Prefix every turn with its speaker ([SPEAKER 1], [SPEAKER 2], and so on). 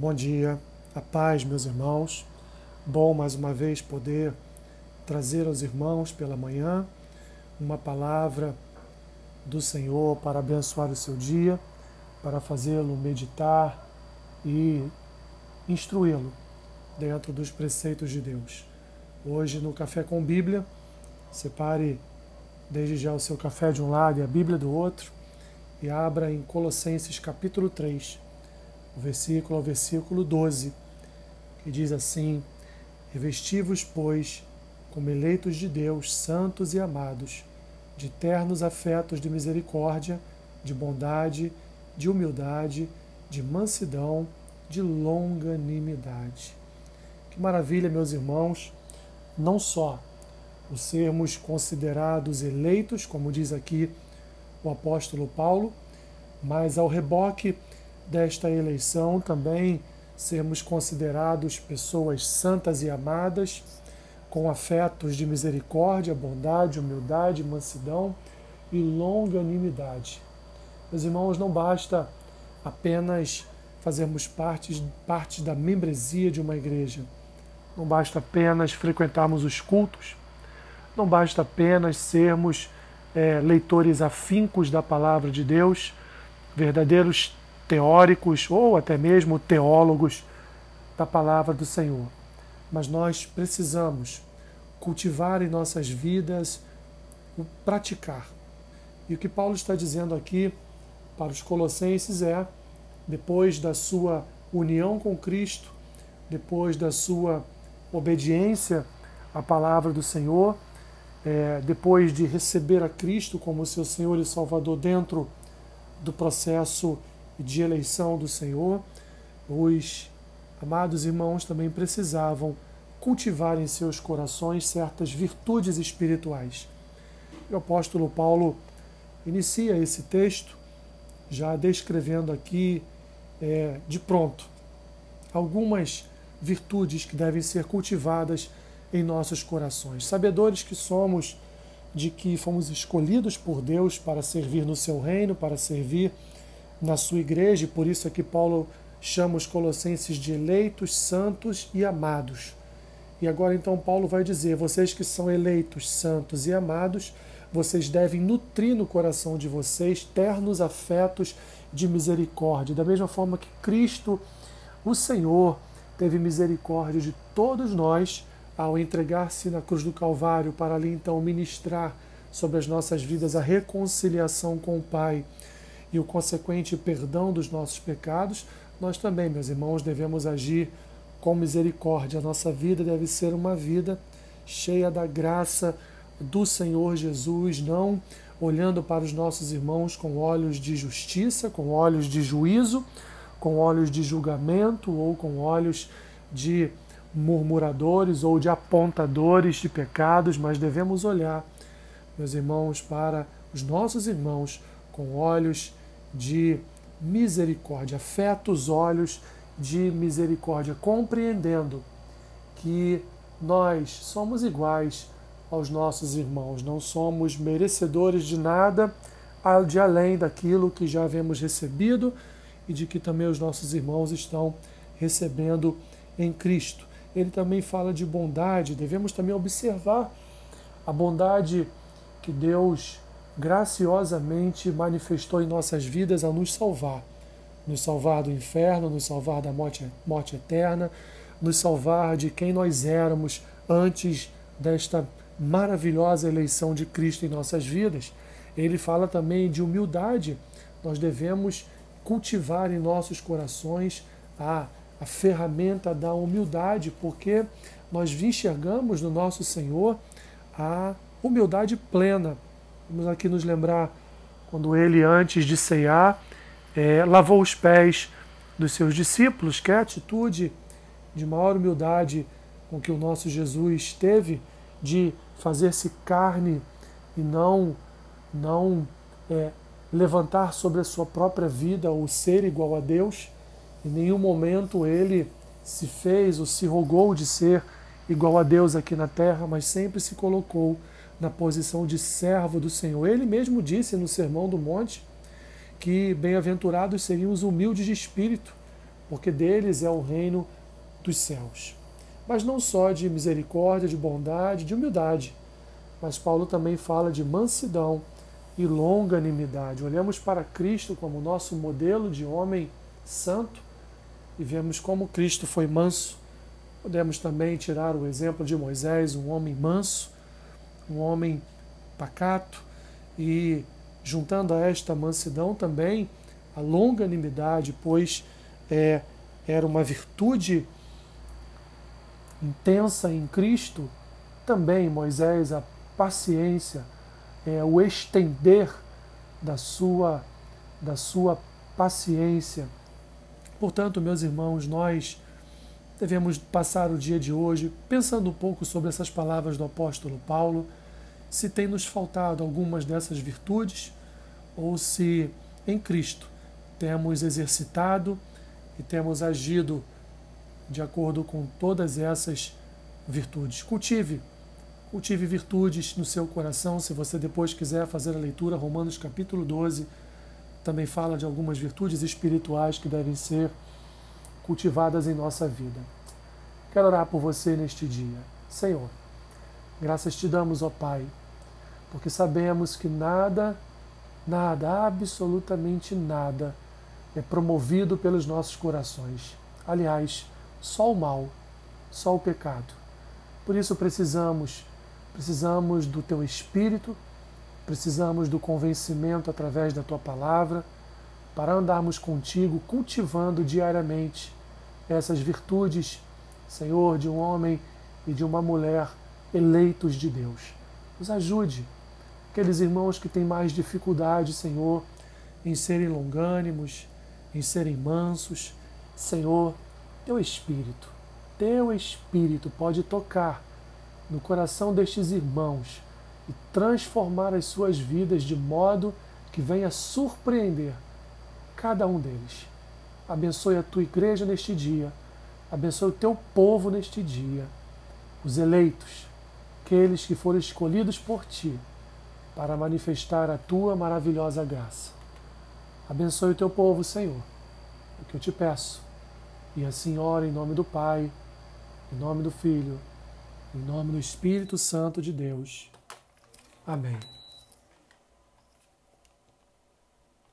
[SPEAKER 1] Bom dia, a paz, meus irmãos. Bom mais uma vez poder trazer aos irmãos pela manhã uma palavra do Senhor para abençoar o seu dia, para fazê-lo meditar e instruí-lo dentro dos preceitos de Deus. Hoje no Café com Bíblia, separe desde já o seu café de um lado e a Bíblia do outro e abra em Colossenses capítulo 3 o versículo ao versículo 12, que diz assim: Revesti-vos, pois, como eleitos de Deus, santos e amados, de ternos afetos de misericórdia, de bondade, de humildade, de mansidão, de longanimidade. Que maravilha, meus irmãos, não só o sermos considerados eleitos, como diz aqui o apóstolo Paulo, mas ao reboque desta eleição também sermos considerados pessoas santas e amadas, com afetos de misericórdia, bondade, humildade, mansidão e longanimidade. Meus irmãos, não basta apenas fazermos parte, parte da membresia de uma igreja, não basta apenas frequentarmos os cultos, não basta apenas sermos é, leitores afincos da palavra de Deus, verdadeiros teóricos ou até mesmo teólogos da palavra do Senhor. Mas nós precisamos cultivar em nossas vidas o praticar. E o que Paulo está dizendo aqui para os Colossenses é: depois da sua união com Cristo, depois da sua obediência à palavra do Senhor, é, depois de receber a Cristo como seu Senhor e Salvador dentro do processo de eleição do Senhor, os amados irmãos também precisavam cultivar em seus corações certas virtudes espirituais. O apóstolo Paulo inicia esse texto já descrevendo aqui é, de pronto algumas virtudes que devem ser cultivadas em nossos corações. Sabedores que somos de que fomos escolhidos por Deus para servir no seu reino, para servir na sua igreja, e por isso é que Paulo chama os colossenses de eleitos, santos e amados. E agora então Paulo vai dizer: vocês que são eleitos, santos e amados, vocês devem nutrir no coração de vocês ternos afetos de misericórdia, da mesma forma que Cristo, o Senhor, teve misericórdia de todos nós ao entregar-se na cruz do Calvário para ali então ministrar sobre as nossas vidas a reconciliação com o Pai e o consequente perdão dos nossos pecados, nós também, meus irmãos, devemos agir com misericórdia. A nossa vida deve ser uma vida cheia da graça do Senhor Jesus, não olhando para os nossos irmãos com olhos de justiça, com olhos de juízo, com olhos de julgamento ou com olhos de murmuradores ou de apontadores de pecados, mas devemos olhar, meus irmãos, para os nossos irmãos com olhos de misericórdia, afeta os olhos de misericórdia, compreendendo que nós somos iguais aos nossos irmãos, não somos merecedores de nada de além daquilo que já havemos recebido e de que também os nossos irmãos estão recebendo em Cristo. Ele também fala de bondade, devemos também observar a bondade que Deus graciosamente manifestou em nossas vidas a nos salvar. Nos salvar do inferno, nos salvar da morte, morte eterna, nos salvar de quem nós éramos antes desta maravilhosa eleição de Cristo em nossas vidas. Ele fala também de humildade. Nós devemos cultivar em nossos corações a, a ferramenta da humildade, porque nós enxergamos no nosso Senhor a humildade plena Vamos aqui nos lembrar quando ele, antes de ceiar, é, lavou os pés dos seus discípulos, que é a atitude de maior humildade com que o nosso Jesus teve de fazer-se carne e não, não é, levantar sobre a sua própria vida o ser igual a Deus. Em nenhum momento ele se fez ou se rogou de ser igual a Deus aqui na terra, mas sempre se colocou na posição de servo do Senhor. Ele mesmo disse no Sermão do Monte que bem-aventurados seriam os humildes de espírito, porque deles é o reino dos céus. Mas não só de misericórdia, de bondade, de humildade, mas Paulo também fala de mansidão e longanimidade. Olhamos para Cristo como nosso modelo de homem santo e vemos como Cristo foi manso. Podemos também tirar o exemplo de Moisés, um homem manso, um homem pacato, e juntando a esta mansidão também a longanimidade, pois é, era uma virtude intensa em Cristo, também Moisés, a paciência, é, o estender da sua, da sua paciência. Portanto, meus irmãos, nós devemos passar o dia de hoje pensando um pouco sobre essas palavras do apóstolo Paulo, se tem nos faltado algumas dessas virtudes ou se em Cristo temos exercitado e temos agido de acordo com todas essas virtudes. Cultive, cultive virtudes no seu coração. Se você depois quiser fazer a leitura, Romanos capítulo 12 também fala de algumas virtudes espirituais que devem ser cultivadas em nossa vida. Quero orar por você neste dia. Senhor, graças te damos, ó Pai, porque sabemos que nada, nada, absolutamente nada, é promovido pelos nossos corações. Aliás, só o mal, só o pecado. Por isso precisamos, precisamos do teu espírito, precisamos do convencimento através da tua palavra, para andarmos contigo, cultivando diariamente essas virtudes, Senhor, de um homem e de uma mulher eleitos de Deus. Nos ajude, aqueles irmãos que têm mais dificuldade, Senhor, em serem longânimos, em serem mansos. Senhor, teu espírito, teu espírito pode tocar no coração destes irmãos e transformar as suas vidas de modo que venha surpreender cada um deles. Abençoe a tua igreja neste dia, abençoe o teu povo neste dia, os eleitos, aqueles que foram escolhidos por ti para manifestar a tua maravilhosa graça. Abençoe o teu povo, Senhor, é o que eu te peço. E assim ora em nome do Pai, em nome do Filho, em nome do Espírito Santo de Deus. Amém.